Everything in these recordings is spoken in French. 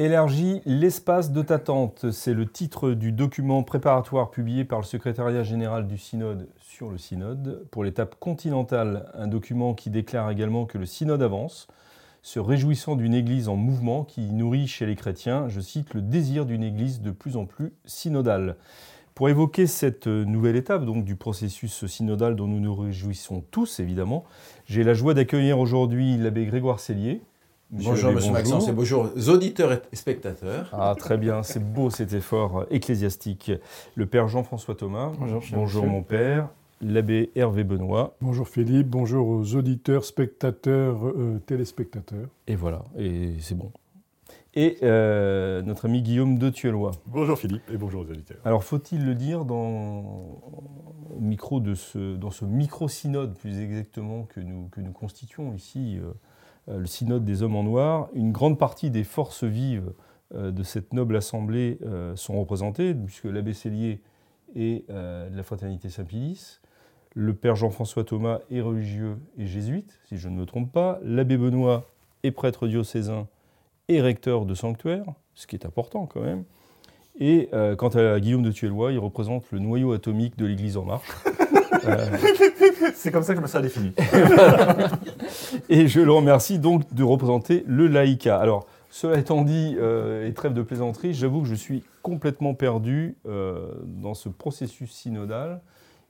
Élargis l'espace de ta tente, c'est le titre du document préparatoire publié par le secrétariat général du synode sur le synode pour l'étape continentale, un document qui déclare également que le synode avance, se réjouissant d'une église en mouvement qui nourrit chez les chrétiens, je cite, le désir d'une église de plus en plus synodale. Pour évoquer cette nouvelle étape donc du processus synodal dont nous nous réjouissons tous évidemment, j'ai la joie d'accueillir aujourd'hui l'abbé Grégoire Cellier, bonjour, monsieur Maxence, et bonjour aux auditeurs et spectateurs. Ah, très bien, c'est beau cet effort ecclésiastique. Le père Jean-François Thomas. Bonjour, bonjour mon père. L'abbé Hervé Benoît. Bonjour Philippe, bonjour aux auditeurs, spectateurs, euh, téléspectateurs. Et voilà, et c'est bon. Et euh, notre ami Guillaume de Tuelois. Bonjour Philippe et bonjour aux auditeurs. Alors faut-il le dire dans, micro de ce, dans ce micro-synode plus exactement que nous, que nous constituons ici euh, le synode des hommes en noir, une grande partie des forces vives euh, de cette noble assemblée euh, sont représentées, puisque l'abbé Cellier est de la fraternité Saint-Pilice, le père Jean-François Thomas est religieux et jésuite, si je ne me trompe pas, l'abbé Benoît est prêtre diocésain et recteur de sanctuaire, ce qui est important quand même. Et quant à Guillaume de Tuelois, il représente le noyau atomique de l'Église en marche. C'est comme ça que je me suis défini. et je le remercie donc de représenter le laïca. Alors, cela étant dit, euh, et trêve de plaisanterie, j'avoue que je suis complètement perdu euh, dans ce processus synodal.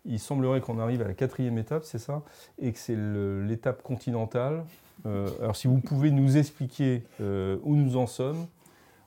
Il semblerait qu'on arrive à la quatrième étape, c'est ça? Et que c'est l'étape continentale. Euh, alors, si vous pouvez nous expliquer où nous en sommes,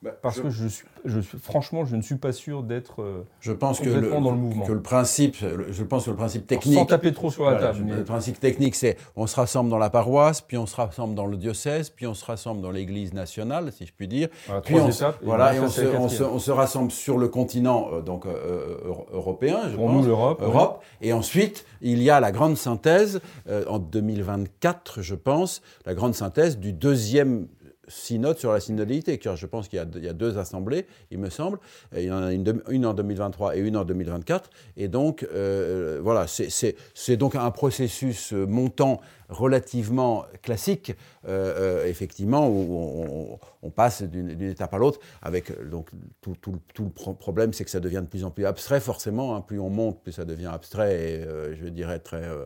bah, Parce que je suis, je suis, franchement, je ne suis pas sûr d'être euh, je pense que le, dans le mouvement. Que le principe, je pense que le principe technique. sans taper trop sur la table. Mais... Le principe technique, c'est on se rassemble dans la paroisse, puis on se rassemble dans le diocèse, puis on se rassemble dans l'Église nationale, si je puis dire. Voilà, puis on, étapes, voilà, et on se, on, se, on se, rassemble sur le continent euh, donc euh, européen, je Pour pense. nous, l'Europe. Europe. Et ensuite, il y a la grande synthèse euh, en 2024, je pense, la grande synthèse du deuxième synode sur la synodalité, car je pense qu'il y, a deux assemblées, il me semble. Il y en a une, en 2023 et une en 2024. Et donc, euh, voilà, c'est donc un processus montant relativement classique, euh, euh, effectivement, où on, passe d'une étape à l'autre, avec donc tout, le problème, c'est que ça devient de plus en plus abstrait, forcément. Hein, plus on monte, plus ça devient abstrait, et euh, je dirais très, euh,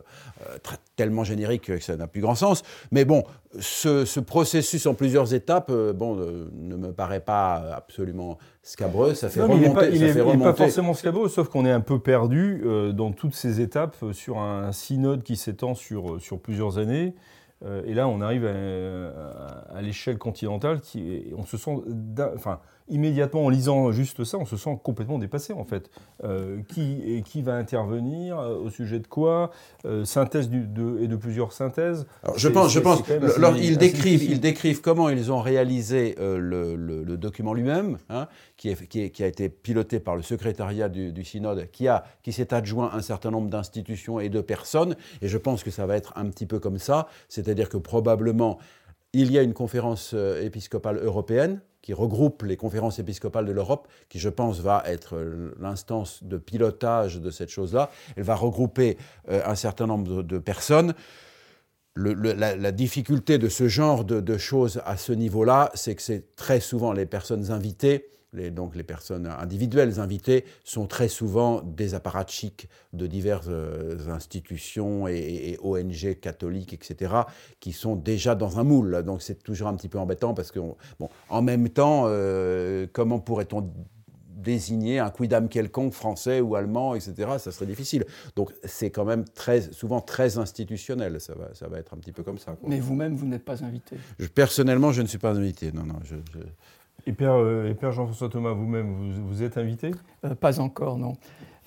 très, tellement générique que ça n'a plus grand sens. Mais bon, ce, ce processus en plusieurs étapes, euh, bon, ne me paraît pas absolument scabreux. Ça fait non, remonter. Il n'est pas, pas, pas, forcément scabreux, sauf qu'on est un peu perdu euh, dans toutes ces étapes sur un synode qui s'étend sur, sur plusieurs années. Euh, et là, on arrive à, à, à l'échelle continentale, qui, on se sent, enfin, immédiatement en lisant juste ça, on se sent complètement dépassé en fait. Euh, qui, et qui va intervenir Au sujet de quoi euh, Synthèse du, de, et de plusieurs synthèses. Alors, je pense, je pense. Alors, ils décrivent, ils décrivent comment ils ont réalisé euh, le, le, le, document lui-même, hein, qui, a été piloté par le secrétariat du, du synode, qui a, qui s'est adjoint un certain nombre d'institutions et de personnes. Et je pense que ça va être un petit peu comme ça, c'est-à-dire que probablement il y a une conférence épiscopale européenne qui regroupe les conférences épiscopales de l'Europe, qui je pense va être l'instance de pilotage de cette chose-là. Elle va regrouper euh, un certain nombre de, personnes. La, difficulté de ce genre de, de choses à ce niveau-là, c'est que c'est très souvent les personnes invitées les, donc les personnes individuelles invitées sont très souvent des apparatchiks de diverses euh, institutions et, et, ONG catholiques, etc., qui sont déjà dans un moule. Donc c'est toujours un petit peu embêtant parce que, bon, en même temps, euh, comment pourrait-on désigner un quidam quelconque français ou allemand, etc., ça serait difficile. Donc c'est quand même très, souvent très institutionnel, ça va, ça va être un petit peu comme ça. Quoi. Mais vous-même, vous n'êtes pas invité je, Personnellement, je ne suis pas invité, non, non. Je, je... Et Père, euh, Père Jean-François Thomas, vous-même, vous, vous, êtes invité euh, Pas encore, non.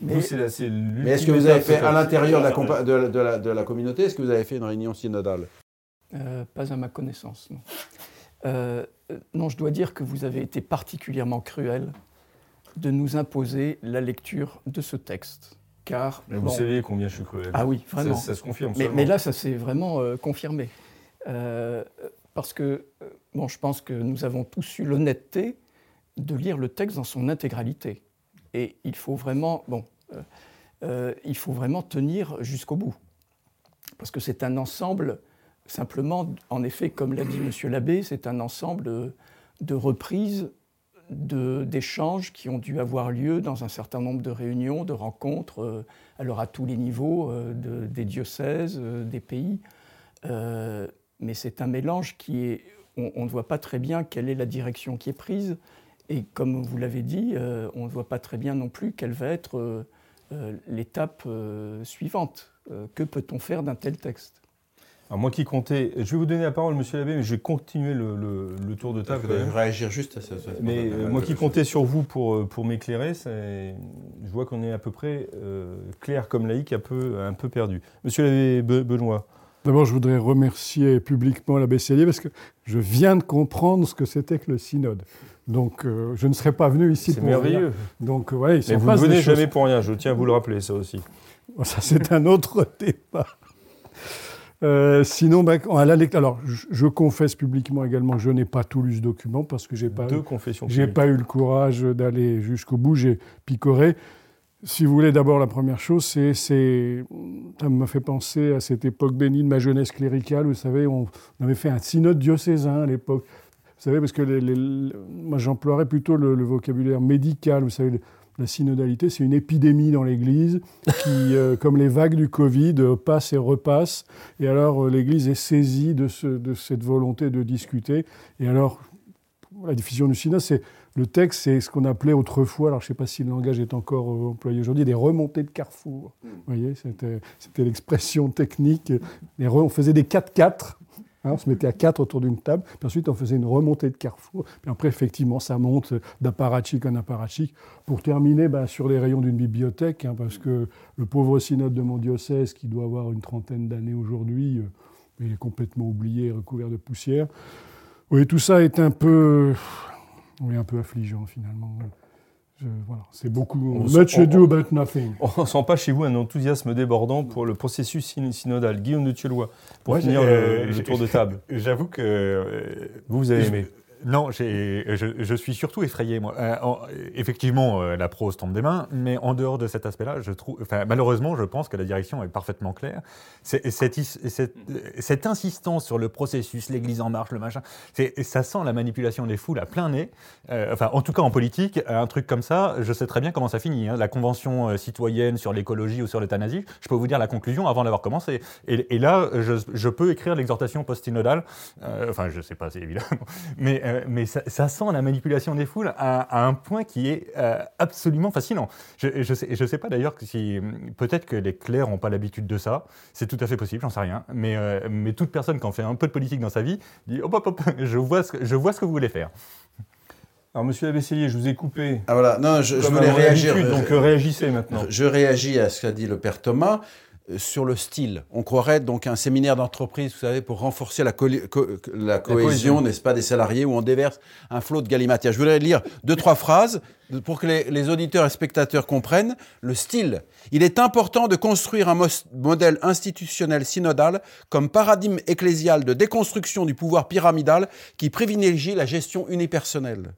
Mais, Mais est-ce que vous avez fait, à l'intérieur de, de, de, la, de la communauté, est-ce que vous avez fait une réunion synodale euh, Pas à ma connaissance, non. Euh, non, je dois dire que vous avez été particulièrement cruel de nous imposer la lecture de ce texte. Car, vous savez combien je suis cruel. Ah oui, vraiment. Ça, se confirme. Mais, mais, là, ça s'est vraiment euh, confirmé. Euh, parce que, euh, bon, je pense que nous avons tous eu l'honnêteté de lire le texte dans son intégralité. Et il faut vraiment, bon, il faut vraiment tenir jusqu'au bout. Parce que c'est un ensemble, simplement, en effet, comme l'a dit M. Labbé, c'est un ensemble de reprises d'échanges qui ont dû avoir lieu dans un certain nombre de réunions, de rencontres, euh, alors à tous les niveaux, euh, des diocèses, euh, des pays. Mais c'est un mélange qui est. On, ne voit pas très bien quelle est la direction qui est prise. Et comme vous l'avez dit, on ne voit pas très bien non plus quelle va être l'étape suivante. que peut-on faire d'un tel texte? Moi qui comptais, je vais vous donner la parole, monsieur l'abbé, mais je vais continuer le, tour de table. Je vais réagir juste à ça. mais euh, moi qui comptais sur vous pour, euh, pour m'éclairer, je vois qu'on est à peu près euh, clair comme laïque, un peu, un peu perdu. Monsieur l'abbé Benoît. D'abord, je voudrais remercier publiquement l'abbé Cellier parce que je viens de comprendre ce que c'était que le synode. Donc, je ne serais pas venu ici pour merveilleux. Rien. Donc, ouais, Mais vous ne venez jamais pour rien, je tiens à vous le rappeler, ça aussi. Ça, c'est un autre débat. Euh, sinon, ben, à la alors je, confesse publiquement également, je n'ai pas tout lu ce document parce que j'ai pas, j'ai pas eu le courage d'aller jusqu'au bout. J'ai picoré. Si vous voulez, d'abord la première chose, c'est, ça me fait penser à cette époque bénie de ma jeunesse cléricale. Vous savez, on, avait fait un synode diocésain à l'époque. Vous savez, parce que moi j'emploierais plutôt le, le, vocabulaire médical. Vous savez, la synodalité, c'est une épidémie dans l'Église qui, euh, comme les vagues du Covid, euh, passe et repasse. Et alors, euh, l'Église est saisie de, cette volonté de discuter. Et alors, la diffusion du synode, c'est le texte, c'est ce qu'on appelait autrefois, alors je ne sais pas si le langage est encore employé aujourd'hui, des remontées de carrefour. Vous voyez, c'était l'expression technique. on faisait des 4-4 Hein, on se mettait à quatre autour d'une table, puis ensuite on faisait une remontée de carrefour, puis après effectivement ça monte d'apparatchik en apparatchik, pour terminer ben, sur les rayons d'une bibliothèque, hein, parce que le pauvre synode de mon diocèse, qui doit avoir une trentaine d'années aujourd'hui, euh, il est complètement oublié, recouvert de poussière. Oui, tout ça est un peu, oui, un peu affligeant finalement voilà, c'est beaucoup. Much ado about nothing. On ne sent pas chez vous un enthousiasme débordant pour le processus synodal. Guillaume de Thieulois, pour finir le, tour de table. J'avoue que. Euh, vous, vous avez aimé. Non, je, suis surtout effrayé, moi. Euh, effectivement, euh, la prose tombe des mains, mais en dehors de cet aspect-là, je trouve, malheureusement, je pense que la direction est parfaitement claire. Cette, insistance sur le processus, l'Église en marche, le machin, ça sent la manipulation des foules à plein nez. Euh, enfin, en tout cas, en politique, un truc comme ça, je sais très bien comment ça finit. Hein. La convention citoyenne sur l'écologie ou sur l'euthanasie, je peux vous dire la conclusion avant d'avoir commencé. Et, là, je, peux écrire l'exhortation post-synodale. enfin, je sais pas, c'est évident, mais euh, mais ça, sent la manipulation des foules à, un point qui est euh, absolument fascinant. Je ne sais, je sais, pas d'ailleurs si peut-être que les clercs n'ont pas l'habitude de ça. C'est tout à fait possible, j'en sais rien. Mais, euh, mais toute personne qui en fait un peu de politique dans sa vie dit hop hop hop, je vois ce que, je vois ce que vous voulez faire. Alors, monsieur Abesselier, je vous ai coupé. Ah voilà, non, je, je voulais réagir. Donc, réagissez maintenant. Je réagis à ce qu'a dit le père Thomas. Euh, sur le style. On croirait donc un séminaire d'entreprise, vous savez, pour renforcer la, cohésion, n'est-ce pas, des salariés, où on déverse un flot de galimatia. Je voudrais lire deux, trois phrases pour que les, auditeurs et spectateurs comprennent le style. Il est important de construire un modèle institutionnel synodal comme paradigme ecclésial de déconstruction du pouvoir pyramidal qui privilégie la gestion unipersonnelle.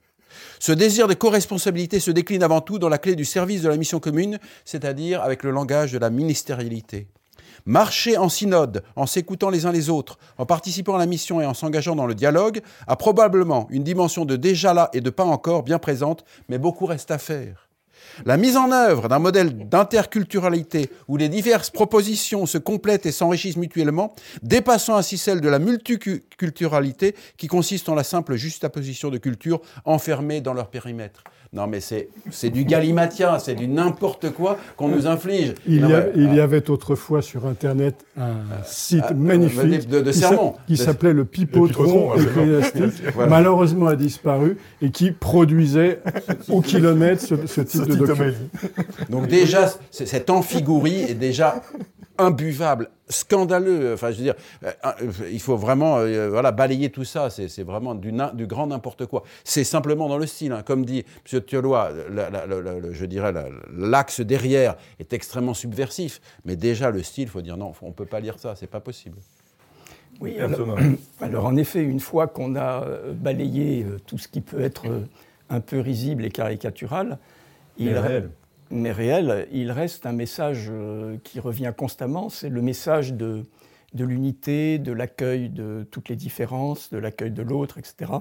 Ce désir de co-responsabilité se décline avant tout dans la clé du service de la mission commune, c'est-à-dire avec le langage de la ministérialité. Marcher en synode, en s'écoutant les uns les autres, en participant à la mission et en s'engageant dans le dialogue, a probablement une dimension de déjà là et de pas encore bien présente, mais beaucoup reste à faire. La mise en œuvre d'un modèle d'interculturalité où les diverses propositions se complètent et s'enrichissent mutuellement, dépassant ainsi celle de la multiculturalité qui consiste en la simple juxtaposition de cultures enfermées dans leur périmètre. Non, mais c'est du galimatia, c'est du n'importe quoi qu'on nous inflige. Il, y, avait autrefois sur Internet un site ah, magnifique de, qui s'appelait le Pipotron ecclésiastique, malheureusement a disparu, et qui produisait au kilomètre ce, type de document. Donc déjà, cette amphigourie est déjà imbuvable, scandaleux. Enfin, je veux dire, euh, euh, il faut vraiment euh, voilà, balayer tout ça. C'est vraiment du, du grand n'importe quoi. C'est simplement dans le style. Hein. Comme dit M. Thiolois, je dirais, l'axe derrière est extrêmement subversif. Mais déjà, le style, il faut dire non, on ne peut pas lire ça, c'est pas possible. Oui, alors, en effet, une fois qu'on a balayé tout ce qui peut être un peu risible et caricatural, il, réel mais réel, il reste un message euh, qui revient constamment, c'est le message de, l'unité, de l'accueil de toutes les différences, de l'accueil de l'autre, etc.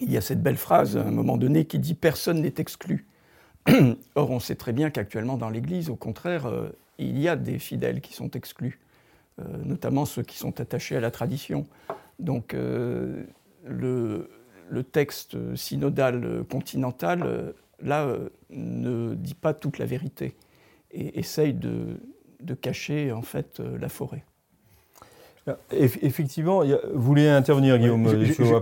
Il y a cette belle phrase à un moment donné qui dit ⁇ Personne n'est exclu ⁇ Or, on sait très bien qu'actuellement dans l'Église, au contraire, euh, il y a des fidèles qui sont exclus, euh, notamment ceux qui sont attachés à la tradition. Donc, le, texte synodal continental là, euh, ne dit pas toute la vérité et essaye de, de cacher en fait euh, la forêt. Effectivement, vous voulez intervenir, Guillaume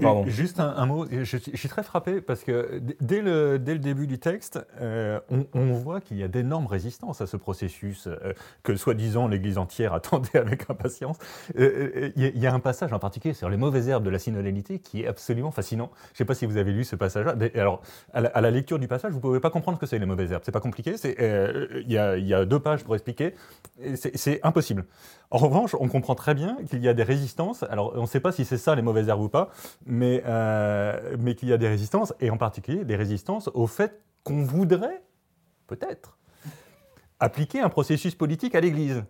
pardon. Juste un, mot. Je, suis très frappé parce que dès le, dès le début du texte, euh, on, voit qu'il y a d'énormes résistances à ce processus euh, que soi-disant l'Église entière attendait avec impatience. Euh, il y, a un passage en particulier sur les mauvaises herbes de la synodalité qui est absolument fascinant. Je ne sais pas si vous avez lu ce passage-là. Alors, à la, lecture du passage, vous ne pouvez pas comprendre ce que c'est les mauvaises herbes. C'est pas compliqué. Il y, y, a deux pages pour expliquer. C'est impossible. En revanche, on comprend très bien qu'il y a des résistances. Alors, on ne sait pas si c'est ça les mauvaises herbes ou pas, mais, euh, mais qu'il y a des résistances, et en particulier des résistances au fait qu'on voudrait, peut-être, appliquer un processus politique à l'Église.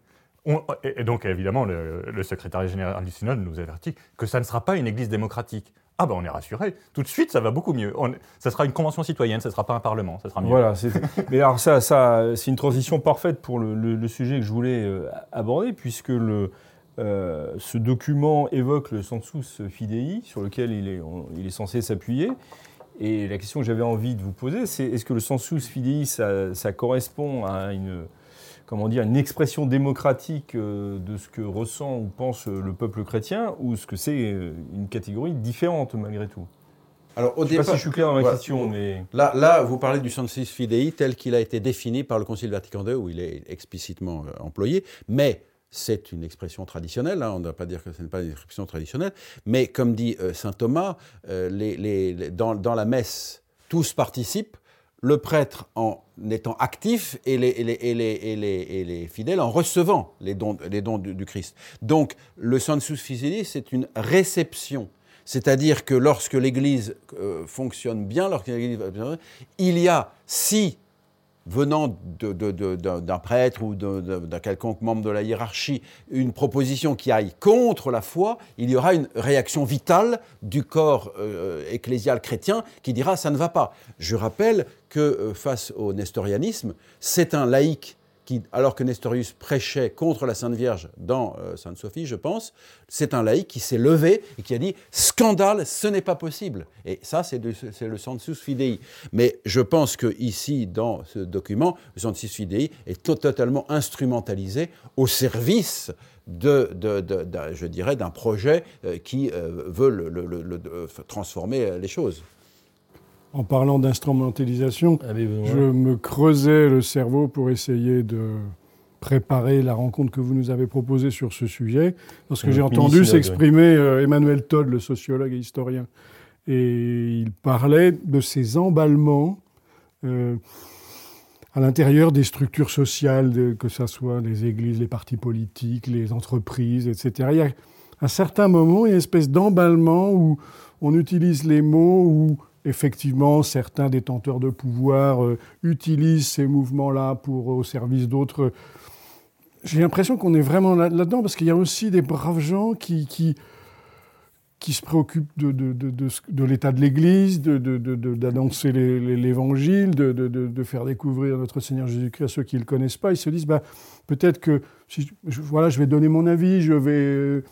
et donc, évidemment, le, secrétaire général du Synode nous avertit que ça ne sera pas une Église démocratique. Ah ben on est rassuré. Tout de suite, ça va beaucoup mieux. ça sera une convention citoyenne, ça ne sera pas un parlement, ça sera mieux. Voilà. Mais alors ça c'est une transition parfaite pour le, sujet que je voulais euh, aborder, puisque le, euh, ce document évoque le sensus fidei, sur lequel il est, il est censé s'appuyer. Et la question que j'avais envie de vous poser, c'est est-ce que le sensus fidei, ça, ça correspond à une comment dire, une expression démocratique euh, de ce que ressent ou pense le peuple chrétien, ou ce que c'est euh, une catégorie différente malgré tout? Alors, au je ne sais pas si je suis clair dans ma question, mais... Là, là, vous parlez du sensus fidei tel qu'il a été défini par le Concile Vatican II, où il est explicitement employé, mais c'est une expression traditionnelle, hein, on ne va pas dire que ce n'est pas une expression traditionnelle, mais comme dit saint Thomas, les, dans, la messe, tous participent, le prêtre en étant actif et les, les, fidèles en recevant les dons, du, Christ. Donc le sensus fidei, c'est une réception. C'est-à-dire que lorsque l'Église euh, fonctionne bien, lorsque l'Église il y a, si venant d'un prêtre ou d'un quelconque membre de la hiérarchie une proposition qui aille contre la foi, il y aura une réaction vitale du corps euh, ecclésial chrétien qui dira ça ne va pas. Je rappelle que euh, face au nestorianisme, c'est un laïc alors que Nestorius prêchait contre la Sainte Vierge dans euh, Sainte Sophie, je pense, c'est un laïc qui s'est levé et qui a dit scandale, ce n'est pas possible. Et ça, c'est le sensus fidei. Mais je pense que ici, dans ce document, le sensus fidei est totalement instrumentalisé au service de, je dirais, d'un projet euh, qui euh, veut transformer les choses en parlant d'instrumentalisation, je me creusais le cerveau pour essayer de préparer la rencontre que vous nous avez proposée sur ce sujet, parce que j'ai entendu s'exprimer euh, Emmanuel Todd, le sociologue et historien, et il parlait de ces emballements euh, à l'intérieur des structures sociales, que ce soit les églises, les partis politiques, les entreprises, etc. Il y a un certain moment, il y a une espèce d'emballement où on utilise les mots, où effectivement, certains détenteurs de pouvoir euh, utilisent ces mouvements-là pour au service d'autres. J'ai l'impression qu'on est vraiment là-dedans parce qu'il y a aussi des braves gens qui, qui, qui se préoccupent de, de, de, de l'état de l'Église, d'annoncer l'Évangile, de, faire découvrir notre Seigneur Jésus-Christ à ceux qui ne le connaissent pas. Ils se disent, bah, peut-être que si, voilà, je vais donner mon avis, je vais,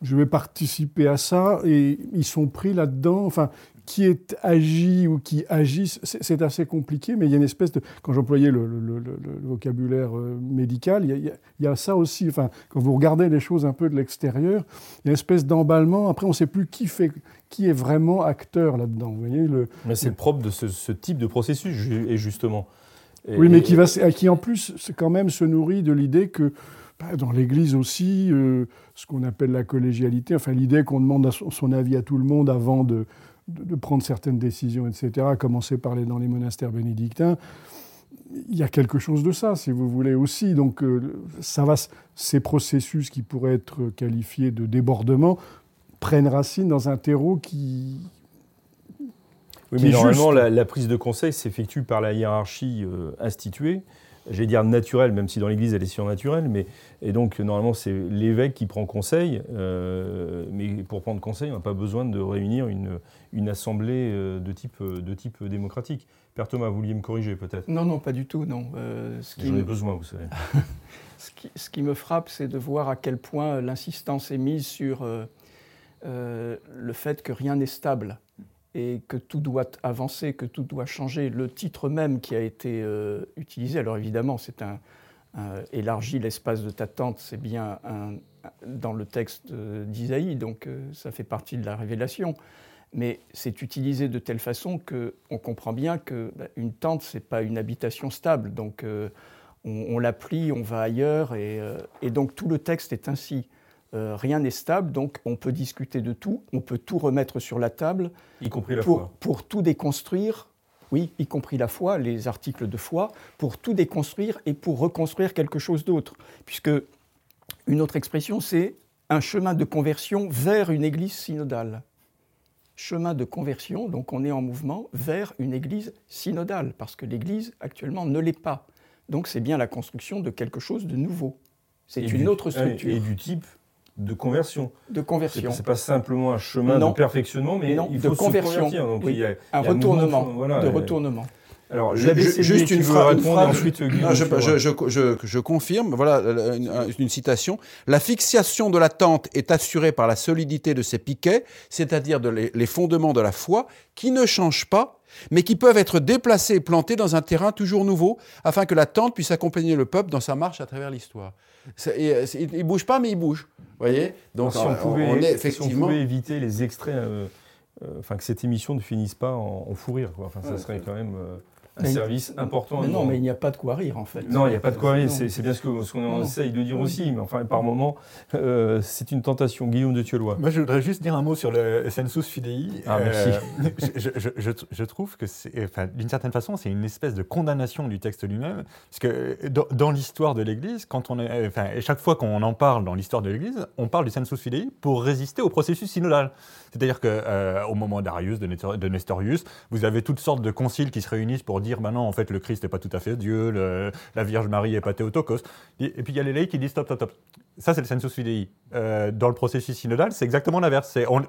je vais participer à ça, et ils sont pris là-dedans. Enfin, qui est agi ou qui agissent, c'est assez compliqué, mais il y a une espèce de... Quand j'employais le, vocabulaire médical, il y, a, ça aussi. Enfin, quand vous regardez les choses un peu de l'extérieur, il y a une espèce d'emballement. Après, on ne sait plus qui, fait, qui est vraiment acteur là-dedans. Vous voyez le, Mais c'est le propre de ce, type de processus, et justement. oui, mais qui, va, qui en plus, quand même, se nourrit de l'idée que bah, dans l'Église aussi, euh, ce qu'on appelle la collégialité, enfin l'idée qu'on demande son avis à tout le monde avant de, de, prendre certaines décisions, etc., à commencer par les, dans les monastères bénédictins. Il y a quelque chose de ça, si vous voulez aussi. Donc, euh, ça va, ces processus qui pourraient être qualifiés de débordement prennent racine dans un terreau qui, oui, mais normalement, la, prise de conseil s'effectue par la hiérarchie euh, instituée. J'allais dire naturelle, même si dans l'Église elle est surnaturelle, mais et donc normalement c'est l'évêque qui prend conseil, euh, mais pour prendre conseil, on n'a pas besoin de réunir une, une assemblée euh, de type, de type démocratique. Père Thomas, vous vouliez me corriger peut-être? Non, non, pas du tout, non. J'en ai besoin, vous savez. ce, qui, ce, qui, me frappe, c'est de voir à quel point l'insistance est mise sur le fait que rien n'est stable et que tout doit avancer, que tout doit changer. Le titre même qui a été euh, utilisé, alors évidemment, c'est un, élargi l'espace de ta tente, c'est bien un, dans le texte d'Isaïe, donc euh, ça fait partie de la révélation. Mais c'est utilisé de telle façon qu'on comprend bien qu'une bah, tente, ce n'est pas une habitation stable. Donc euh, on, la plie, on va ailleurs, et donc tout le texte est ainsi. Euh, rien n'est stable, donc on peut discuter de tout, on peut tout remettre sur la table. Y compris la pour, foi. Pour tout déconstruire, oui, y compris la foi, les articles de foi, pour tout déconstruire et pour reconstruire quelque chose d'autre. Puisque une autre expression, c'est un chemin de conversion vers une église synodale. Chemin de conversion, donc on est en mouvement vers une église synodale, parce que l'église actuellement ne l'est pas. Donc c'est bien la construction de quelque chose de nouveau. C'est une autre structure. Et du type de conversion. De conversion. C'est pas simplement un chemin de perfectionnement, mais il faut de conversion. Se Donc il y a, un retournement. de retournement. Alors, juste une, phrase. Ensuite, je, je, confirme, voilà une, citation. La fixation de la tente est assurée par la solidité de ses piquets, c'est-à-dire les fondements de la foi, qui ne changent pas mais qui peuvent être déplacés et plantés dans un terrain toujours nouveau, afin que la tente puisse accompagner le peuple dans sa marche à travers l'histoire. Euh, il ne bouge pas, mais il bouge. voyez? Donc, si on, pouvait, effectivement... éviter les extraits, euh, euh, enfin que cette émission ne finisse pas en, en fou rire, quoi. Enfin, ça serait quand même un service important. non, mais il n'y a pas de quoi rire en fait. Non, il n'y a pas de quoi rire, c'est bien ce qu'on ce essaye de dire aussi, mais enfin par moment, euh, c'est une tentation. Guillaume de Thieulois. Moi je voudrais juste dire un mot sur le sensus fidei. Ah, merci. Euh, je, je, trouve que enfin, d'une certaine façon, c'est une espèce de condamnation du texte lui-même, parce que dans, l'histoire de l'Église, quand on est, enfin, chaque fois qu'on en parle dans l'histoire de l'Église, on parle du sensus fidei pour résister au processus synodal. C'est-à-dire qu'au euh, moment d'Arius, de, Nestorius, vous avez toutes sortes de conciles qui se réunissent pour dire, ben non, en fait, le Christ n'est pas tout à fait Dieu, la Vierge Marie n'est pas Théotokos. Et, puis il y a les laïcs qui disent, stop, stop, stop. Ça, c'est le sensus fidei. Euh, dans le processus synodal, c'est exactement l'inverse. On,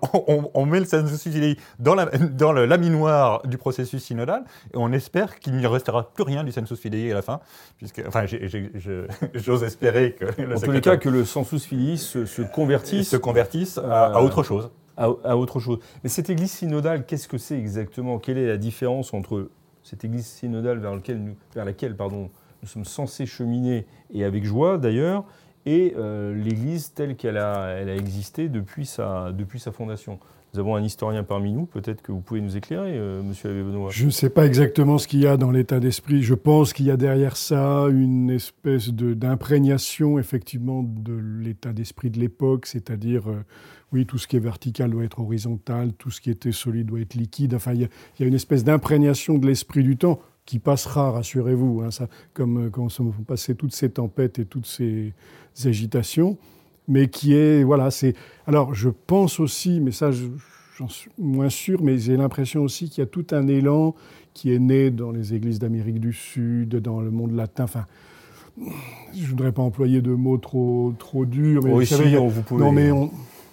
on, met le sensus fidei dans, la, dans le laminoir du processus synodal et on espère qu'il n'y restera plus rien du sensus fidei à la fin. Puisque, enfin, j'ose espérer que... En tous les cas, que le sensus fidei se, convertisse, se convertisse à, autre chose à, autre chose. Mais cette église synodale, qu'est-ce que c'est exactement? Quelle est la différence entre cette église synodale vers, laquelle nous sommes censés cheminer, et avec joie d'ailleurs, et euh, l'église telle qu'elle a, existé depuis sa fondation nous avons un historien parmi nous, peut-être que vous pouvez nous éclairer, euh, monsieur Abbé Benoît. Je ne sais pas exactement ce qu'il y a dans l'état d'esprit. Je pense qu'il y a derrière ça une espèce d'imprégnation, effectivement, de l'état d'esprit de l'époque, c'est-à-dire euh, oui, tout ce qui est vertical doit être horizontal, tout ce qui était solide doit être liquide. Enfin, il y a, une espèce d'imprégnation de l'esprit du temps qui passera, rassurez-vous, hein, comme euh, quand on passé toutes ces tempêtes et toutes ces agitations, mais qui est, voilà, c'est... Alors, je pense aussi, mais ça, j'en suis moins sûr, mais j'ai l'impression aussi qu'il y a tout un élan qui est né dans les églises d'Amérique du Sud, dans le monde latin, enfin je ne voudrais pas employer de mots trop, trop durs, mais vous, savez, vous pouvez... non, mais on,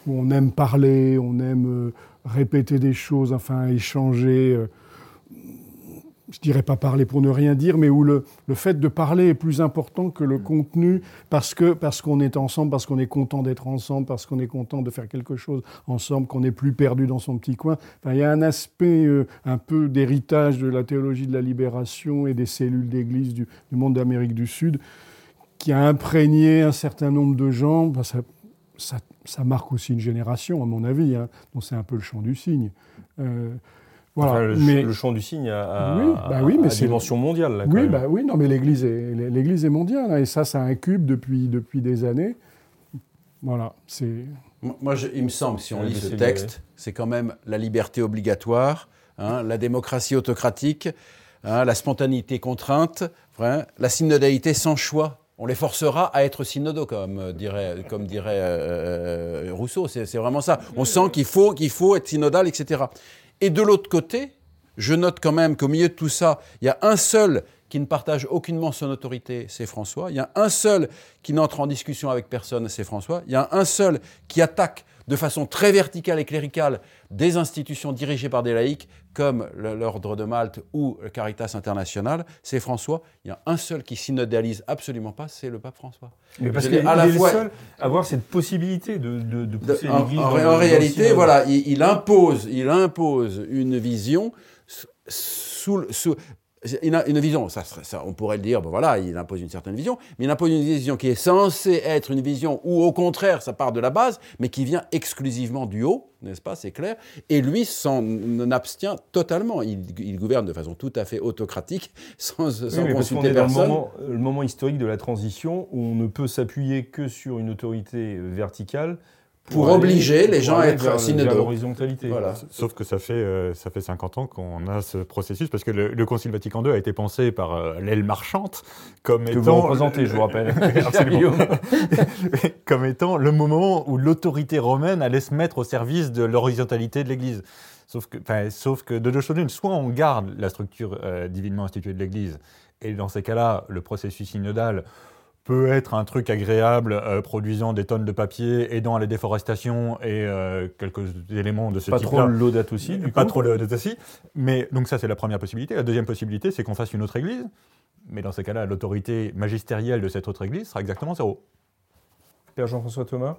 on aime parler, on aime euh, répéter des choses, enfin échanger. Je dirais pas parler pour ne rien dire, mais où le, le fait de parler est plus important que le mm. contenu, parce que parce qu'on est ensemble, parce qu'on est content d'être ensemble, parce qu'on est content de faire quelque chose ensemble, qu'on n'est plus perdu dans son petit coin. Enfin, il y a un aspect euh, un peu d'héritage de la théologie de la libération et des cellules d'église du, monde d'Amérique du Sud qui a imprégné un certain nombre de gens. ça, ça, marque aussi une génération, à mon avis, hein, dont c'est un peu le champ du cygne. Euh, Voilà. le, mais, le, chant du cygne a, oui, bah oui, mais dimension mondiale. oui, bah oui, non, mais l'Église est, l'Église est mondiale, hein, et ça, ça incube depuis, depuis des années. Voilà, c'est. Moi, il me semble, si on lit ce texte, c'est quand même la liberté obligatoire, hein, la démocratie autocratique, hein, la spontanéité contrainte, la synodalité sans choix. On les forcera à être synodaux, comme dirait, comme dirait euh, euh, Rousseau. C'est vraiment ça. On sent qu'il faut, qu'il faut être synodal, etc. Et de l'autre côté, je note quand même qu'au milieu de tout ça, il y a un seul qui ne partage aucunement son autorité, c'est François. Il y a un seul qui n'entre en discussion avec personne, c'est François. Il y a un seul qui attaque de façon très verticale et cléricale des institutions dirigées par des laïcs, comme l'Ordre de Malte ou le Caritas International, c'est François. Il y a un seul qui synodalise absolument pas, c'est le pape François. Mais parce qu'il est la fois, seul à avoir cette possibilité de, de, pousser l'Église. En, en, réalité, voilà, il, impose, il impose une vision sous, sous, il a une vision, ça, on pourrait le dire, bon voilà, il impose une certaine vision, mais il impose une vision qui est censée être une vision où au contraire ça part de la base, mais qui vient exclusivement du haut, n'est-ce pas, c'est clair, et lui s'en abstient totalement. Il, gouverne de façon tout à fait autocratique, sans, sans consulter personne. Dans le moment, le moment historique de la transition où on ne peut s'appuyer que sur une autorité verticale pour, obliger les gens à être synodaux. l'horizontalité. Voilà. Sauf que ça fait, euh, ça fait 50 ans qu'on a ce processus, parce que le, Concile Vatican II a été pensé par euh, l'aile marchande comme que étant... vous représentez, je vous rappelle. comme étant le moment où l'autorité romaine allait se mettre au service de l'horizontalité de l'Église. Sauf que, sauf que de deux choses l'une, soit on garde la structure euh, divinement instituée de l'Église, et dans ces cas-là, le processus synodal peut être un truc agréable, euh, produisant des tonnes de papier, aidant à la déforestation et euh, quelques éléments de ce type-là. Pas trop l'audate aussi, du Pas trop l'audate aussi. Mais donc ça, c'est la première possibilité. La deuxième possibilité, c'est qu'on fasse une autre église. Mais dans ces cas-là, l'autorité magistérielle de cette autre église sera exactement zéro. Père Jean-François Thomas?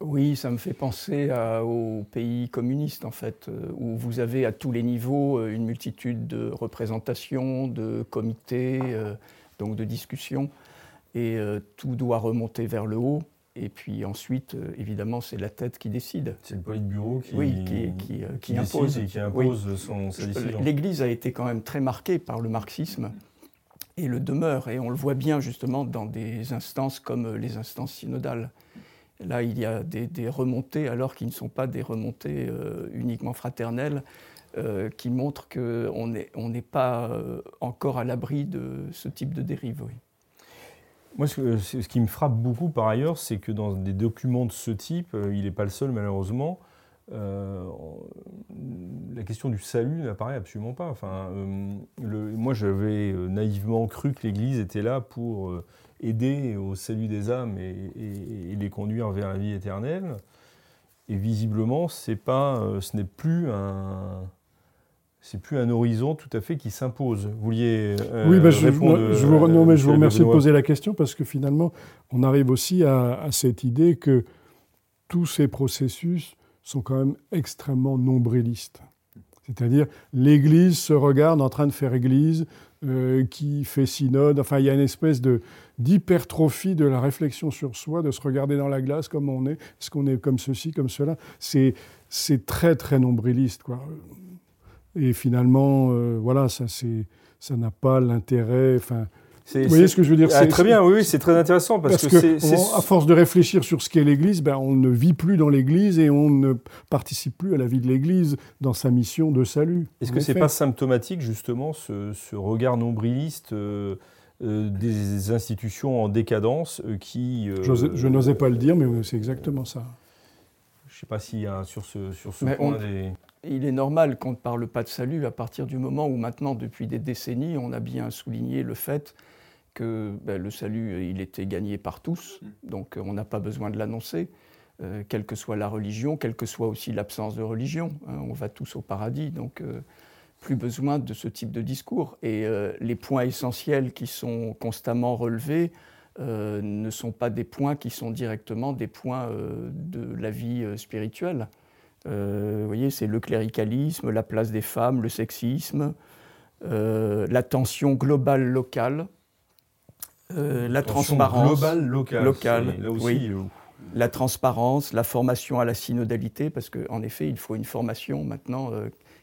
Oui, ça me fait penser aux pays communistes, en fait, euh, où vous avez à tous les niveaux une multitude de représentations, de comités, donc de discussions et euh, tout doit remonter vers le haut. Et puis ensuite, euh, évidemment, c'est la tête qui décide. C'est le politburo qui, oui, qui, qui, euh, impose. Et qui impose son, sa décision. L'Église a été quand même très marquée par le marxisme et le demeure. Et on le voit bien justement dans des instances comme les instances synodales. Là, il y a des, remontées, alors qui ne sont pas des remontées uniquement fraternelles, qui montrent qu'on n'est on pas encore à l'abri de ce type de dérive. Oui. Moi, ce, qui me frappe beaucoup par ailleurs, c'est que dans des documents de ce type, euh, il n'est pas le seul malheureusement, euh, la question du salut n'apparaît absolument pas. Enfin, euh, moi, j'avais naïvement cru que l'Église était là pour aider au salut des âmes et, les conduire vers la vie éternelle. Et visiblement, ce n'est plus un, c'est plus un horizon tout à fait qui s'impose. Vous vouliez euh, oui, bah, je, répondre, je, vous, non, mais je vous remercie de poser la question parce que finalement, on arrive aussi à, cette idée que tous ces processus sont quand même extrêmement nombrilistes. C'est-à-dire, l'Église se regarde en train de faire Église, euh, qui fait synode. Enfin, il y a une espèce de d'hypertrophie de la réflexion sur soi, de se regarder dans la glace comme on est, est-ce qu'on est comme ceci, comme cela. C'est c'est très très nombriliste, quoi. Et finalement, euh, voilà, ça, ça n'a pas l'intérêt. Enfin, vous voyez ce que je veux dire? Ah, Très bien, oui, c'est très intéressant parce, que, c'est à force de réfléchir sur ce qu'est l'Église, ben, on ne vit plus dans l'Église et on ne participe plus à la vie de l'Église dans sa mission de salut. Est-ce que c'est pas symptomatique justement ce, ce regard nombriliste euh, euh, des institutions en décadence qui Je n'osais pas le dire, mais c'est exactement ça. Je ne sais pas s'il y a sur ce, sur ce point des il est normal qu'on ne parle pas de salut à partir du moment où maintenant, depuis des décennies, on a bien souligné le fait que ben, le salut, il était gagné par tous, donc on n'a pas besoin de l'annoncer, euh, quelle que soit la religion, quelle que soit aussi l'absence de religion. Hein, on va tous au paradis, donc euh, plus besoin de ce type de discours. Et euh, les points essentiels qui sont constamment relevés ne sont pas des points qui sont directement des points de la vie spirituelle. Euh, vous voyez, c'est le cléricalisme, la place des femmes, le sexisme, euh, la tension globale locale, euh, la transparence globale locale, oui. la transparence, la formation à la synodalité, parce qu'en effet, il faut une formation maintenant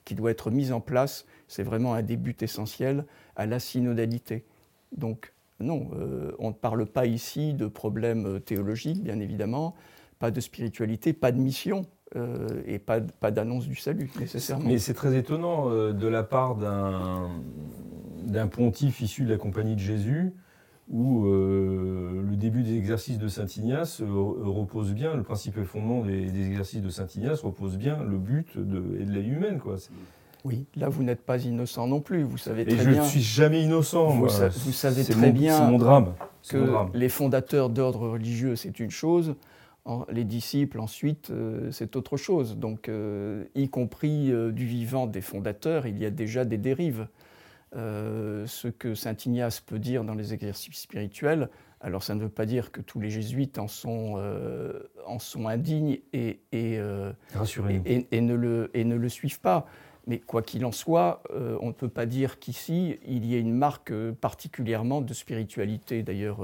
qui doit être mise en place. C'est vraiment un des buts essentiels à la synodalité. Donc, non, euh, on ne parle pas ici de problèmes théologiques, bien évidemment, pas de spiritualité, pas de mission. Euh, et pas, pas d'annonce du salut nécessairement. Mais c'est très étonnant euh, de la part d'un pontife issu de la compagnie de Jésus où euh, le début des exercices de Saint Ignace repose bien, le principe et fondement des, exercices de Saint Ignace repose bien le but de, et de la vie humaine. Quoi. Oui, là vous n'êtes pas innocent non plus, vous savez très et bien. je ne suis jamais innocent. Vous, vous savez très bien. C'est mon drame. Que les fondateurs d'ordre religieux, c'est une chose, les disciples, ensuite, euh, c'est autre chose. Donc, euh, y compris euh, du vivant des fondateurs, il y a déjà des dérives. ce que saint Ignace peut dire dans les exercices spirituels, alors ça ne veut pas dire que tous les jésuites en sont, en sont indignes et, et, et, ne le, et ne le suivent pas. Mais quoi qu'il en soit, on ne peut pas dire qu'ici, il y ait une marque particulièrement de spiritualité, d'ailleurs,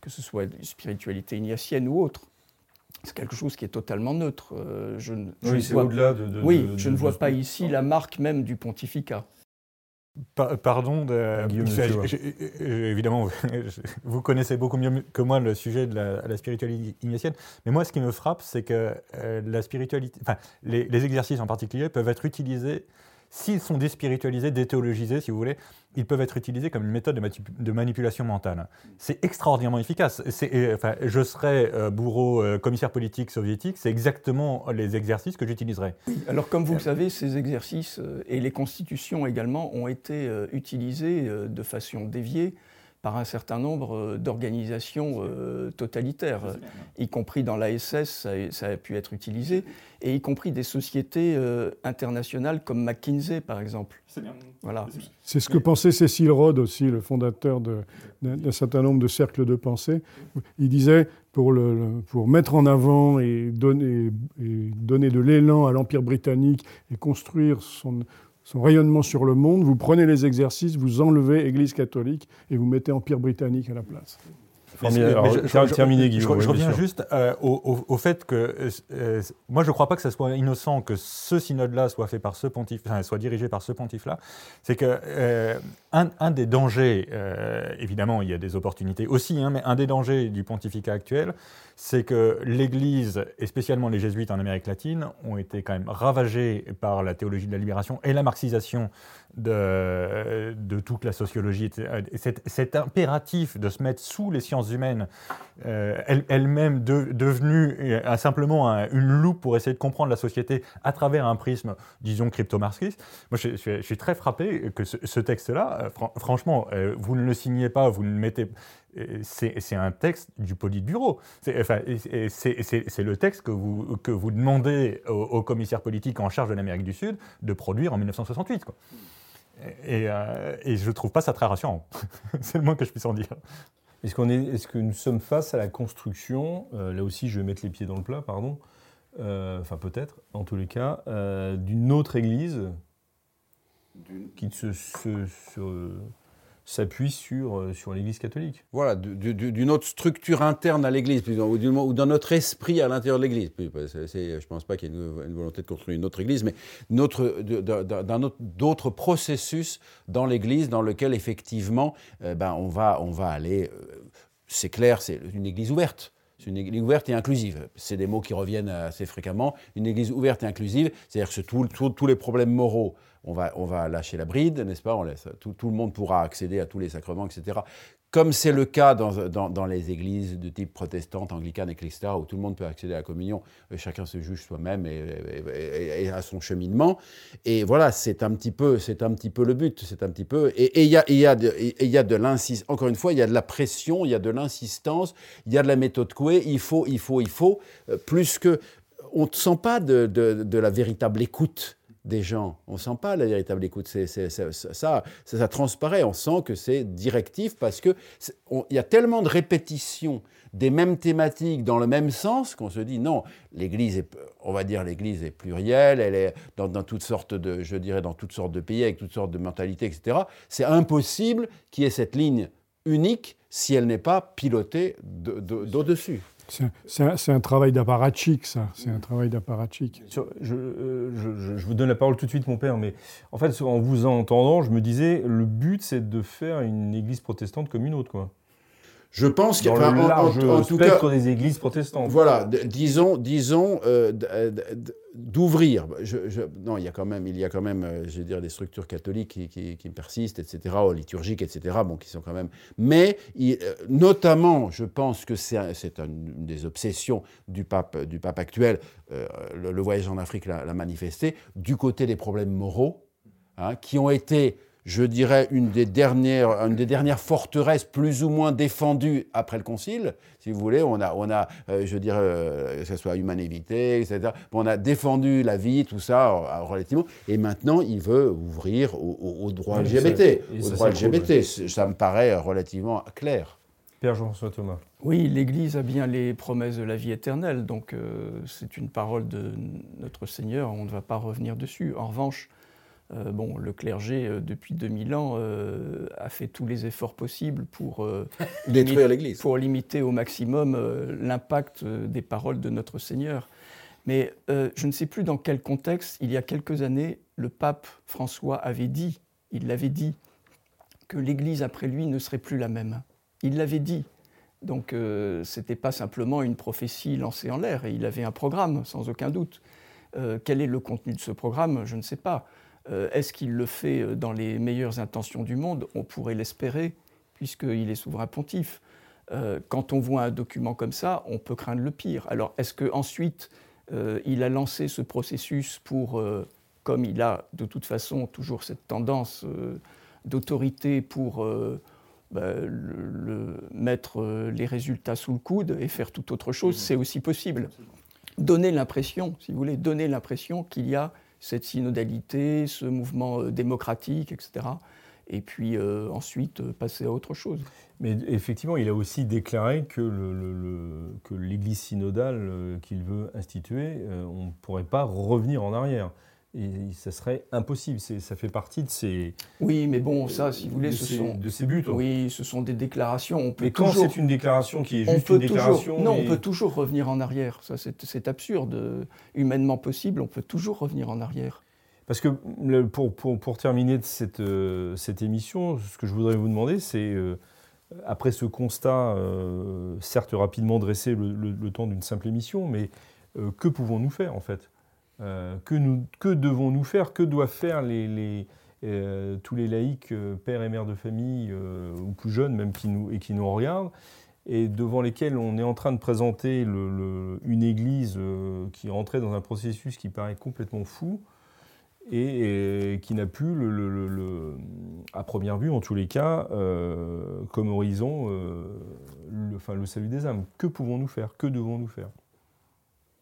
que ce soit spiritualité ignatienne ou autre c'est quelque chose qui est totalement neutre. Euh, je, oui, c'est au-delà de, Oui, je ne vois pas ici la marque même du pontificat. pardon, de, évidemment, vous connaissez beaucoup mieux que moi le sujet de la, spiritualité ignatienne, mais moi ce qui me frappe, c'est que euh, la spiritualité, enfin, les, les, exercices en particulier peuvent être utilisés s'ils sont déspiritualisés, déthéologisés, si vous voulez, ils peuvent être utilisés comme une méthode de, manipulation mentale. C'est extraordinairement efficace. Enfin, je serais euh, bourreau, euh, commissaire politique soviétique, c'est exactement les exercices que j'utiliserais. Alors, comme vous le savez, ces exercices euh, et les constitutions également ont été utilisés de façon déviée par un certain nombre euh, d'organisations euh, totalitaires, y compris dans l'ASS, ça, a pu être utilisé, et y compris des sociétés euh, internationales comme McKinsey, par exemple. C'est Voilà. C'est ce que pensait Cécile Rhodes aussi, le fondateur d'un certain nombre de cercles de pensée. Il disait, pour, le, pour mettre en avant et donner, et donner de l'élan à l'Empire britannique et construire son, son rayonnement sur le monde, vous prenez les exercices, vous enlevez Église catholique et vous mettez Empire britannique à la place. je, reviens juste euh, au, fait que euh, euh, moi je ne crois pas que ce soit innocent que ce synode-là soit fait par ce pontife, soit dirigé par ce pontife-là. C'est que un, des dangers, évidemment il y a des opportunités aussi, hein, mais un des dangers du pontificat actuel, c'est que l'Église, et spécialement les jésuites en Amérique latine, ont été quand même ravagés par la théologie de la libération et la marxisation de, de toute la sociologie. Cet, impératif de se mettre sous les sciences humaines, euh, elle-même devenue euh, simplement une loupe pour essayer de comprendre la société à travers un prisme, disons, crypto-marxiste. Moi, je, suis très frappé que ce, texte-là, euh, franchement, vous ne le signez pas, vous ne mettez c'est un texte du Politburo. C'est le texte que vous, que vous demandez au, commissaire politique en charge de l'Amérique du Sud de produire en 1968. Quoi. Et, euh, je ne trouve pas ça très rassurant. c'est le moins que je puisse en dire. Est-ce est, est, que nous sommes face à la construction, euh, là aussi je vais mettre les pieds dans le plat, pardon, euh, enfin peut-être, en tous les cas, d'une autre église qui se, se, se s'appuie sur, euh, sur l'Église catholique. Voilà, d'une autre structure interne à l'Église, ou, ou dans notre esprit à l'intérieur de l'Église. je ne pense pas qu'il y ait une, volonté de construire une autre Église, mais d'autres processus dans l'Église dans lequel effectivement euh, ben, on, va, on va aller, euh, c'est clair, c'est une Église ouverte. C'est une église ouverte et inclusive. C'est des mots qui reviennent assez fréquemment. Une église ouverte et inclusive, c'est-à-dire que tous les problèmes moraux on va, on va lâcher la bride, n'est-ce pas? On laisse, tout, le monde pourra accéder à tous les sacrements, etc. Comme c'est le cas dans, les églises de type protestante, anglicane, etc., où tout le monde peut accéder à la communion, euh, chacun se juge soi-même et, à son cheminement. Et voilà, c'est un petit peu, c'est un petit peu le but, c'est un petit peu. Et il y a, y a de, y a de l'insistance. Encore une fois, il y a de la pression, il y a de l'insistance, il y a de la méthode Coué. Il faut, il faut, il faut, euh, plus que on ne sent pas de la véritable écoute des gens. On sent pas la véritable écoute. C'est, ça, ça, transparaît. On sent que c'est directif parce qu'il y a tellement de répétitions des mêmes thématiques dans le même sens qu'on se dit non, l'Église est, on va dire l'Église est plurielle, elle est dans, toutes sortes de, je dirais, dans toutes sortes de pays avec toutes sortes de mentalités, etc. C'est impossible qu'il y ait cette ligne unique si elle n'est pas pilotée d'au-dessus. C'est un, travail d'apparatchik, ça. C'est un travail d'apparatchik. Je, je, je, vous donne la parole tout de suite, mon père, mais en fait, en vous entendant, je me disais, le but, c'est de faire une église protestante comme une autre, quoi. Je pense qu'il y a en, en, tout cas des églises protestantes. Voilà, disons, disons euh, euh, d'ouvrir. non, il y a quand même, il y a quand même, euh, je veux dire, des structures catholiques qui, qui, persistent, etc., liturgiques, etc. Bon, qui sont quand même. Mais notamment, je pense que c'est une des obsessions du pape, du pape actuel. le, voyage en Afrique l'a manifesté du côté des problèmes moraux, hein, qui ont été je dirais, une des dernières, une des dernières forteresses plus ou moins défendues après le Concile. Si vous voulez, on a, on a euh, je dirais, euh, que ce soit humanité, etc. On a défendu la vie, tout ça, euh, relativement. Et maintenant, il veut ouvrir au, droit LGBT. au droit LGBT. Ça me paraît relativement clair. Père Jean-François Thomas. Oui, l'Église a bien les promesses de la vie éternelle, donc c'est une parole de notre Seigneur, on ne va pas revenir dessus. En revanche, euh, bon, le clergé, euh, depuis 2000 ans, euh, a fait tous les efforts possibles pour, détruire l'Église. Pour limiter au maximum l'impact des paroles de notre Seigneur. Mais je ne sais plus dans quel contexte, il y a quelques années, le pape François avait dit, il l'avait dit, que l'Église après lui ne serait plus la même. Il l'avait dit. Donc ce n'était pas simplement une prophétie lancée en l'air, et il avait un programme, sans aucun doute. quel est le contenu de ce programme? Je ne sais pas. Euh, est-ce qu'il le fait euh, dans les meilleures intentions du monde? On pourrait l'espérer, puisqu'il est souverain pontife. Euh, quand on voit un document comme ça, on peut craindre le pire. Alors, est-ce qu'ensuite, il a lancé ce processus pour, comme il a de toute façon toujours cette tendance d'autorité pour bah, mettre les résultats sous le coude et faire tout autre chose, mmh. c'est aussi possible. Donner l'impression, si vous voulez, donner l'impression qu'il y a cette synodalité, ce mouvement euh, démocratique, etc. Et puis euh, ensuite euh, passer à autre chose. Mais effectivement, il a aussi déclaré que, l'Église synodale qu'il veut instituer, on ne pourrait pas revenir en arrière. Et ça serait impossible. Ça fait partie de ces. Oui, mais bon, ça, si vous voulez, ce sont de ces buts. Oui, ce sont des déclarations. On peut mais quand c'est une déclaration qui est juste une déclaration, non, on peut toujours revenir en arrière. Ça, c'est absurde, humainement possible. On peut toujours revenir en arrière. Parce que pour, pour, pour terminer cette, euh, cette émission, ce que je voudrais vous demander, c'est euh, après ce constat, euh, certes rapidement dressé le, le temps d'une simple émission, mais que pouvons-nous faire en fait? Euh, que, devons-nous faire? Que doivent faire euh, tous les laïcs, euh, pères et mères de famille, ou plus jeunes même, qui nous, et qui nous regardent et devant lesquels on est en train de présenter une église qui est entrée dans un processus qui paraît complètement fou et, qui n'a plus, à première vue en tous les cas, comme horizon enfin, le salut des âmes. Que pouvons-nous faire? Que devons-nous faire?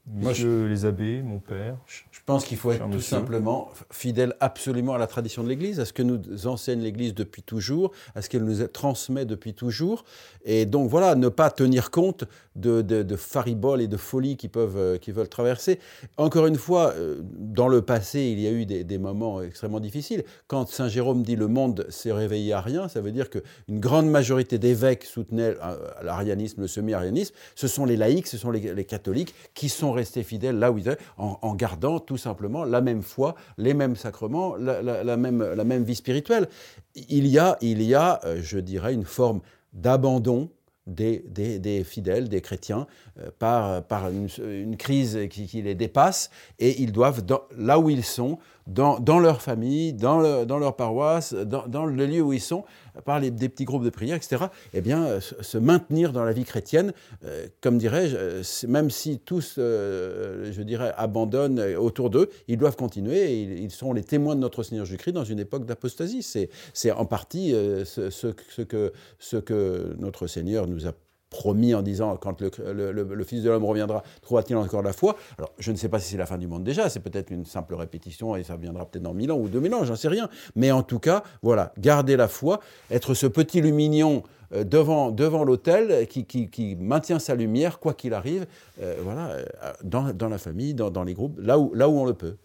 Monsieur les abbés, mon père. Je pense qu'il faut être tout simplement fidèle absolument à la tradition de l'Église, à ce que nous enseigne l'Église depuis toujours, à ce qu'elle nous transmet depuis toujours. Et donc voilà, ne pas tenir compte de, de, fariboles et de folies qui, peuvent, euh, qui veulent traverser. Encore une fois, euh, dans le passé, il y a eu des, moments extrêmement difficiles. Quand Saint Jérôme dit le monde s'est réveillé à rien, ça veut dire qu'une grande majorité d'évêques soutenaient euh, l'arianisme, le semi-arianisme. Ce sont les laïcs, ce sont les, catholiques qui sont restés fidèles là où ils étaient, en, gardant tout simplement la même foi, les mêmes sacrements, la, même, la même vie spirituelle. Il y a, il y a euh, je dirais, une forme d'abandon des, des, fidèles, des chrétiens, euh, par, par une, crise qui, les dépasse, et ils doivent, là où ils sont, dans, leur famille, dans, dans leur paroisse, dans, le lieu où ils sont, par des petits groupes de prière, etc., eh bien, euh, se maintenir dans la vie chrétienne, euh, comme dirais-je, euh, même si tous, je dirais, abandonnent autour d'eux, ils doivent continuer et ils, sont les témoins de notre Seigneur Jésus-Christ dans une époque d'apostasie. C'est en partie ce, que, ce que notre Seigneur nous a promis en disant quand le, Fils de l'homme reviendra, trouvera-t-il encore la foi? Alors, je ne sais pas si c'est la fin du monde déjà, c'est peut-être une simple répétition et ça viendra peut-être dans mille ans ou deux mille ans, j'en sais rien. Mais en tout cas, voilà, garder la foi, être ce petit lumignon euh, devant, devant l'autel qui, qui, maintient sa lumière, quoi qu'il arrive, euh, voilà, euh, dans, dans, la famille, dans, dans, les groupes, là où, là où on le peut.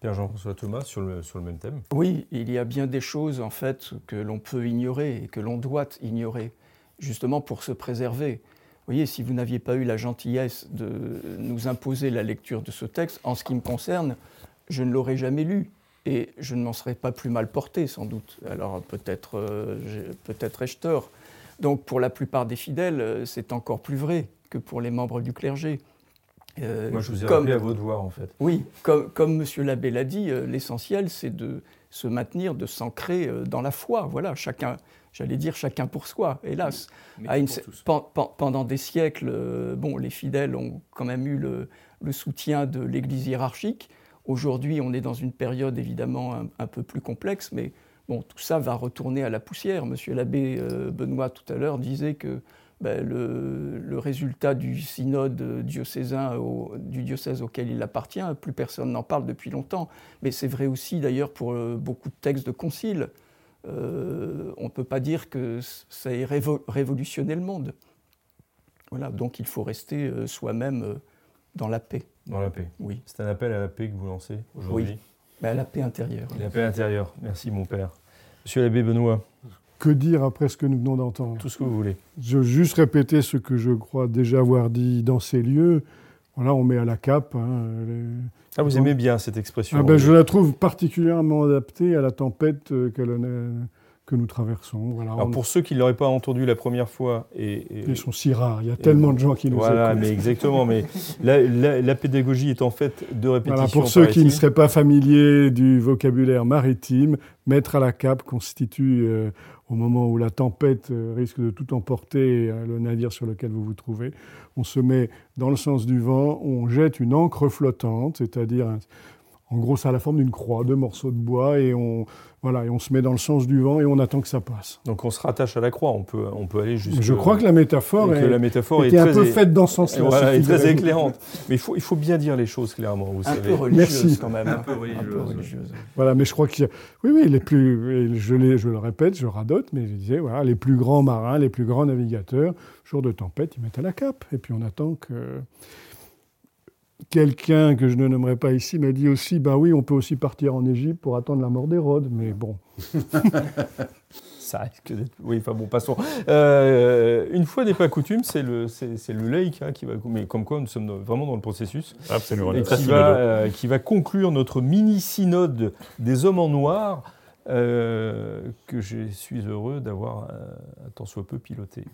Père Jean-François Thomas, sur le, sur le même thème Oui, il y a bien des choses, en fait, que l'on peut ignorer et que l'on doit ignorer justement pour se préserver. voyez, si vous n'aviez pas eu la gentillesse de nous imposer la lecture de ce texte, en ce qui me concerne, je ne l'aurais jamais lu et je ne m'en serais pas plus mal porté sans doute. Alors peut-être euh, peut-être ai-je tort. Donc pour la plupart des fidèles, euh, c'est encore plus vrai que pour les membres du clergé. Euh, Moi, je vous ai comme, à vos devoirs, en fait. Oui, comme, comme M. l'abbé l'a dit, l'essentiel, c'est de se maintenir, de s'ancrer dans la foi. Voilà, chacun, j'allais dire chacun pour soi, hélas. pendant des siècles, bon, les fidèles ont quand même eu le, le soutien de l'Église hiérarchique. Aujourd'hui, on est dans une période évidemment un, peu plus complexe, mais bon, tout ça va retourner à la poussière. Monsieur l'abbé euh, Benoît tout à l'heure disait que ben, le, résultat du synode diocésain du diocèse auquel il appartient, plus personne n'en parle depuis longtemps. Mais c'est vrai aussi d'ailleurs pour euh, beaucoup de textes de concile. Euh, on ne peut pas dire que ça ait révolutionné le monde. Voilà, donc il faut rester soi-même dans la paix. Dans la paix. Oui. C'est un appel à la paix que vous lancez aujourd'hui Oui, mais à la paix intérieure. La paix intérieure. Merci, mon père. Monsieur l'abbé Benoît. Que dire après ce que nous venons d'entendre? Tout ce que vous voulez. Je veux juste répéter ce que je crois déjà avoir dit dans ces lieux. Voilà, on met à la cape. Hein, ah, vous aimez bien cette expression ah ben, Je la trouve particulièrement adaptée à la tempête euh, que nous traversons. Voilà, Alors pour ceux qui ne l'auraient pas entendu la première fois... Et, Ils sont si rares, il y a tellement de gens qui nous Voilà, mais exactement, mais la, pédagogie est en fait de répétition. Voilà, pour ceux qui ne seraient pas familiers du vocabulaire maritime, mettre à la cape constitue, euh, au moment où la tempête euh, risque de tout emporter, euh, le navire sur lequel vous vous trouvez, on se met dans le sens du vent, on jette une encre flottante, c'est-à-dire... En gros, ça a la forme d'une croix, deux morceaux de bois, et on, voilà, et on se met dans le sens du vent et on attend que ça passe. Donc on se rattache à la croix, on peut, on peut aller jusqu'à... Je crois que la métaphore, est, la métaphore est, un peu faite dans ce sens-là. Voilà, est très éclairante. Mais il faut, il faut bien dire les choses clairement, vous un savez. Peu religieuse Merci. quand même. Un, peu religieuse. Voilà, mais je crois que... Oui, oui, les plus... Je, je le répète, je radote, mais je disais, voilà, les plus grands marins, les plus grands navigateurs, jour de tempête, ils mettent à la cape. Et puis on attend que Quelqu'un que je ne nommerai pas ici m'a dit aussi, ben oui, on peut aussi partir en Égypte pour attendre la mort d'Hérode, mais bon. Ça risque d'être... Oui, enfin bon, passons. Euh, une fois n'est pas coutume, c'est le, c'est, le laïc hein, qui va... Mais comme quoi, nous sommes vraiment dans le processus. Absolument. Et qui va, euh, qui va conclure notre mini-synode des hommes en noir, euh, que je suis heureux d'avoir un tant soit peu piloté.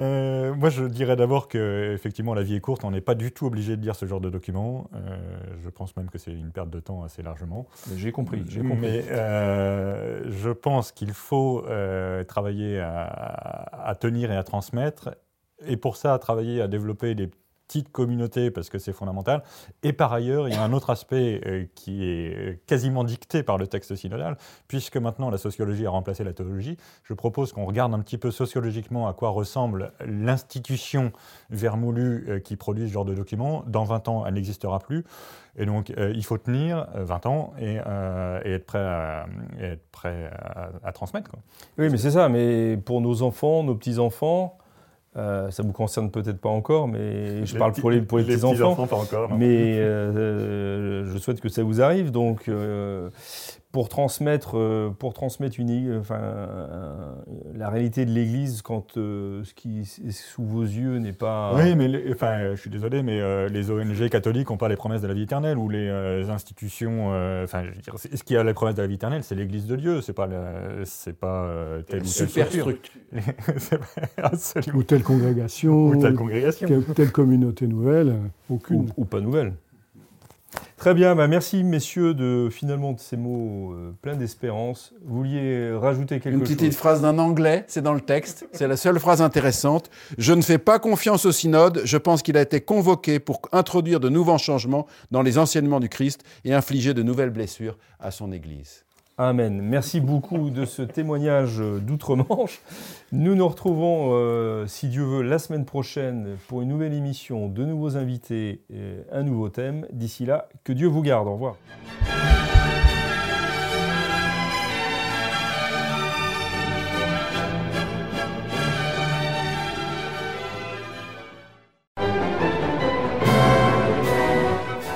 Euh, moi, je dirais d'abord que effectivement, la vie est courte. On n'est pas du tout obligé de lire ce genre de document. Euh, je pense même que c'est une perte de temps assez largement. J'ai compris. J'ai compris. Mais euh, je pense qu'il faut travailler à, à, tenir et à transmettre. Et pour ça, travailler à développer des petite communauté parce que c'est fondamental. Et par ailleurs, il y a un autre aspect euh, qui est quasiment dicté par le texte synodal, puisque maintenant la sociologie a remplacé la théologie. Je propose qu'on regarde un petit peu sociologiquement à quoi ressemble l'institution vermoulue euh, qui produit ce genre de documents. Dans 20 ans, elle n'existera plus. Et donc, euh, il faut tenir 20 ans et, être prêt à, transmettre. Oui, mais c'est ça. Mais pour nos enfants, nos petits-enfants, euh, ça ne vous concerne peut-être pas encore, mais je parle pour les, pour les, petits-enfants. pas encore, mais euh, je souhaite que ça vous arrive. Donc, euh, pour transmettre, euh, pour transmettre une, enfin, la réalité de l'Église quand euh, ce qui est sous vos yeux n'est pas. Oui, mais enfin, je suis désolé, mais euh, les ONG catholiques n'ont pas les promesses de la vie éternelle ou les institutions. Enfin, je veux dire, ce qui a les promesses de la vie éternelle, c'est l'Église de Dieu, c'est pas, c'est pas telle ou telle structure. ou telle congrégation. Ou telle congrégation. Telle, communauté nouvelle, aucune. ou pas nouvelle. Très bien, bah merci messieurs de finalement de ces mots euh, pleins d'espérance. Vous vouliez rajouter quelque chose Une petite phrase d'un anglais, c'est dans le texte, c'est la seule phrase intéressante. Je ne fais pas confiance au synode, je pense qu'il a été convoqué pour introduire de nouveaux changements dans les enseignements du Christ et infliger de nouvelles blessures à son Église. Amen. Merci beaucoup de ce témoignage d'outre-Manche. Nous nous retrouvons, euh, si Dieu veut, la semaine prochaine pour une nouvelle émission, de nouveaux invités, un nouveau thème. D'ici là, que Dieu vous garde. Au revoir.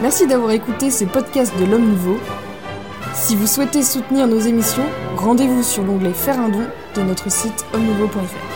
Merci d'avoir écouté ce podcast de l'Homme Nouveau. Si vous souhaitez soutenir nos émissions, rendez-vous sur l'onglet Faire un don de notre site omnouveau.fr.